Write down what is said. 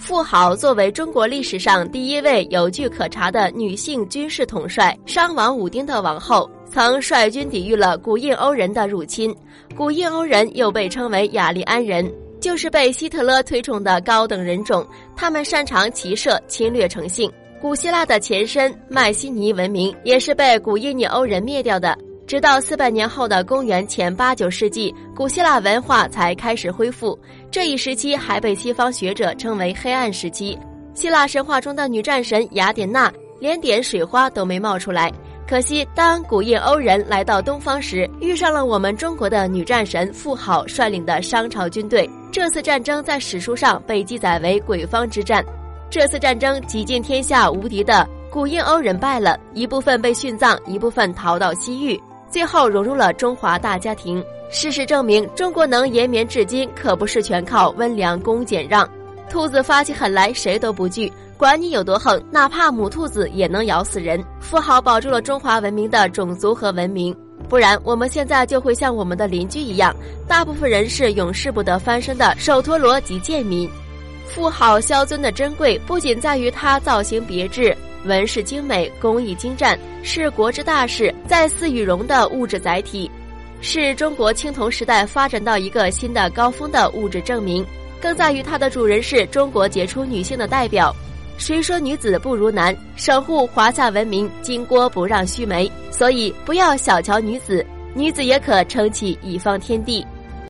妇好作为中国历史上第一位有据可查的女性军事统帅，商王武丁的王后，曾率军抵御了古印欧人的入侵。古印欧人又被称为雅利安人，就是被希特勒推崇的高等人种。他们擅长骑射，侵略成性。古希腊的前身迈锡尼文明也是被古印尼欧人灭掉的。直到四百年后的公元前八九世纪，古希腊文化才开始恢复。这一时期还被西方学者称为黑暗时期。希腊神话中的女战神雅典娜连点水花都没冒出来。可惜，当古印欧人来到东方时，遇上了我们中国的女战神妇好率领的商朝军队。这次战争在史书上被记载为鬼方之战。这次战争，几尽天下无敌的古印欧人败了，一部分被殉葬，一部分逃到西域。最后融入了中华大家庭。事实证明，中国能延绵至今，可不是全靠温良恭俭让。兔子发起狠来，谁都不惧，管你有多横，哪怕母兔子也能咬死人。富豪保住了中华文明的种族和文明，不然我们现在就会像我们的邻居一样，大部分人是永世不得翻身的手陀罗及贱民。富豪萧尊的珍贵，不仅在于它造型别致。纹饰精美，工艺精湛，是国之大事，在祀与戎的物质载体，是中国青铜时代发展到一个新的高峰的物质证明。更在于它的主人是中国杰出女性的代表。谁说女子不如男？守护华夏文明，金锅不让须眉。所以不要小瞧女子，女子也可撑起一方天地。